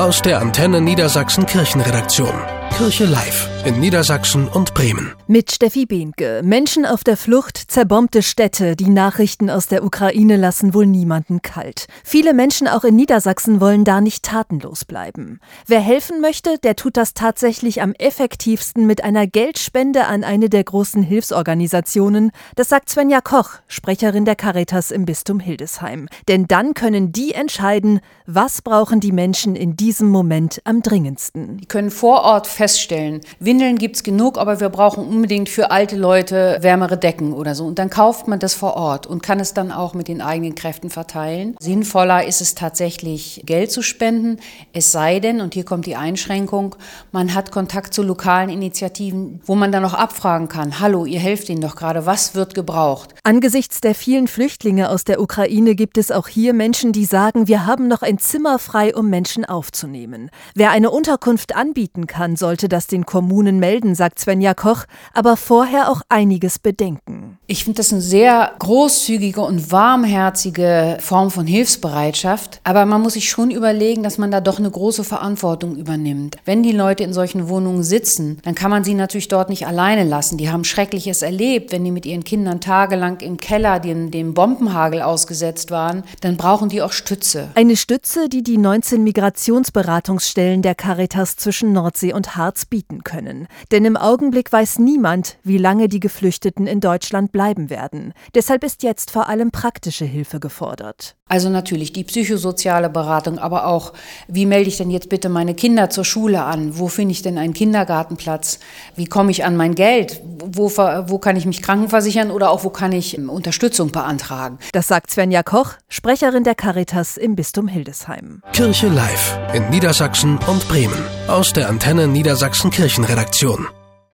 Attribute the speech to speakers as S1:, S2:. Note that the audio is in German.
S1: Aus der Antenne Niedersachsen Kirchenredaktion. Kirche Live in Niedersachsen und Bremen.
S2: Mit Steffi Behnke. Menschen auf der Flucht, zerbombte Städte. Die Nachrichten aus der Ukraine lassen wohl niemanden kalt. Viele Menschen auch in Niedersachsen wollen da nicht tatenlos bleiben. Wer helfen möchte, der tut das tatsächlich am effektivsten mit einer Geldspende an eine der großen Hilfsorganisationen. Das sagt Svenja Koch, Sprecherin der Caritas im Bistum Hildesheim. Denn dann können die entscheiden, was brauchen die Menschen in diesem Moment am dringendsten.
S3: Die können vor Ort feststellen, Windeln gibt es genug, aber wir brauchen unbedingt für alte Leute wärmere Decken oder so. Und dann kauft man das vor Ort und kann es dann auch mit den eigenen Kräften verteilen. Sinnvoller ist es tatsächlich, Geld zu spenden, es sei denn, und hier kommt die Einschränkung, man hat Kontakt zu lokalen Initiativen, wo man dann auch abfragen kann, hallo, ihr helft ihnen doch gerade, was wird gebraucht?
S2: Angesichts der vielen Flüchtlinge aus der Ukraine gibt es auch hier Menschen, die sagen, wir haben noch ein Zimmer frei, um Menschen aufzunehmen. Wer eine Unterkunft anbieten kann, sollte das den Kommunen melden, sagt Svenja Koch, aber vorher auch einiges bedenken.
S3: Ich finde das eine sehr großzügige und warmherzige Form von Hilfsbereitschaft, aber man muss sich schon überlegen, dass man da doch eine große Verantwortung übernimmt. Wenn die Leute in solchen Wohnungen sitzen, dann kann man sie natürlich dort nicht alleine lassen. Die haben Schreckliches erlebt, wenn die mit ihren Kindern tagelang im Keller dem, dem Bombenhagel ausgesetzt waren, dann brauchen die auch Stütze.
S2: Eine Stütze, die die 19 Migrationsberatungsstellen der Caritas zwischen Nordsee und Harz bieten können. Denn im Augenblick weiß niemand, wie lange die Geflüchteten in Deutschland bleiben werden. Deshalb ist jetzt vor allem praktische Hilfe gefordert.
S3: Also natürlich die psychosoziale Beratung, aber auch, wie melde ich denn jetzt bitte meine Kinder zur Schule an? Wo finde ich denn einen Kindergartenplatz? Wie komme ich an mein Geld? Wo, wo kann ich mich krankenversichern oder auch wo kann ich ähm, Unterstützung beantragen?
S2: Das sagt Svenja Koch, Sprecherin der Caritas im Bistum Hildesheim.
S1: Kirche Live in Niedersachsen und Bremen aus der Antenne Niedersachsen Kirchenredaktion.